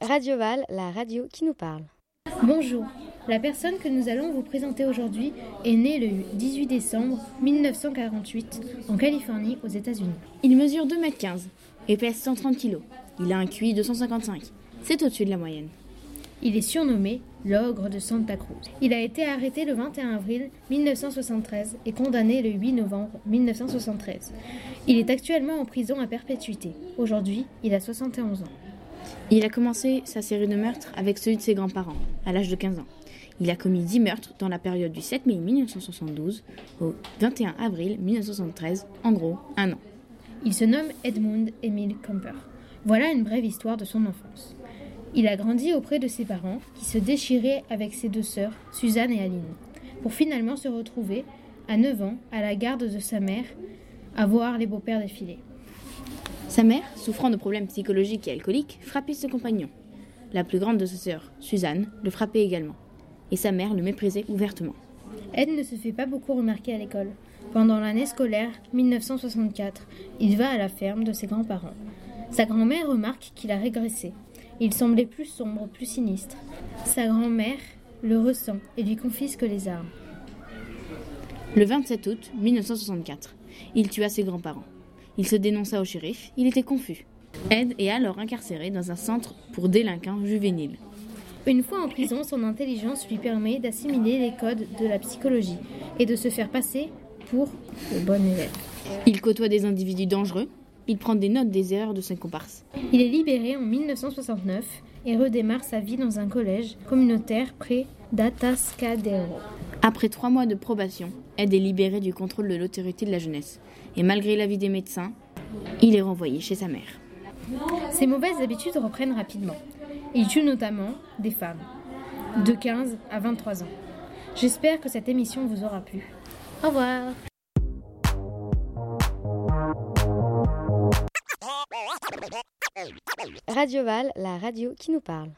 Radio Val, la radio qui nous parle. Bonjour, la personne que nous allons vous présenter aujourd'hui est née le 18 décembre 1948 en Californie aux États-Unis. Il mesure 2m15 et pèse 130 kg. Il a un QI de 155. C'est au-dessus de la moyenne. Il est surnommé l'ogre de Santa Cruz. Il a été arrêté le 21 avril 1973 et condamné le 8 novembre 1973. Il est actuellement en prison à perpétuité. Aujourd'hui, il a 71 ans. Il a commencé sa série de meurtres avec celui de ses grands-parents, à l'âge de 15 ans. Il a commis 10 meurtres dans la période du 7 mai 1972 au 21 avril 1973, en gros un an. Il se nomme Edmund Emil Camper. Voilà une brève histoire de son enfance. Il a grandi auprès de ses parents, qui se déchiraient avec ses deux sœurs, Suzanne et Aline, pour finalement se retrouver, à 9 ans, à la garde de sa mère, à voir les beaux-pères défiler. Sa mère, souffrant de problèmes psychologiques et alcooliques, frappait ses compagnons. La plus grande de ses sœurs, Suzanne, le frappait également. Et sa mère le méprisait ouvertement. Ed ne se fait pas beaucoup remarquer à l'école. Pendant l'année scolaire 1964, il va à la ferme de ses grands-parents. Sa grand-mère remarque qu'il a régressé. Il semblait plus sombre, plus sinistre. Sa grand-mère le ressent et lui confisque les armes. Le 27 août 1964, il tua ses grands-parents. Il se dénonça au shérif, il était confus. Ed est alors incarcéré dans un centre pour délinquants juvéniles. Une fois en prison, son intelligence lui permet d'assimiler les codes de la psychologie et de se faire passer pour le bon élève. Il côtoie des individus dangereux, il prend des notes des erreurs de ses comparses. Il est libéré en 1969 et redémarre sa vie dans un collège communautaire près d'Atascadero. Après trois mois de probation, Ed est libéré du contrôle de l'autorité de la jeunesse. Et malgré l'avis des médecins, il est renvoyé chez sa mère. Ses mauvaises habitudes reprennent rapidement. Il tue notamment des femmes, de 15 à 23 ans. J'espère que cette émission vous aura plu. Au revoir Radio Val, la radio qui nous parle.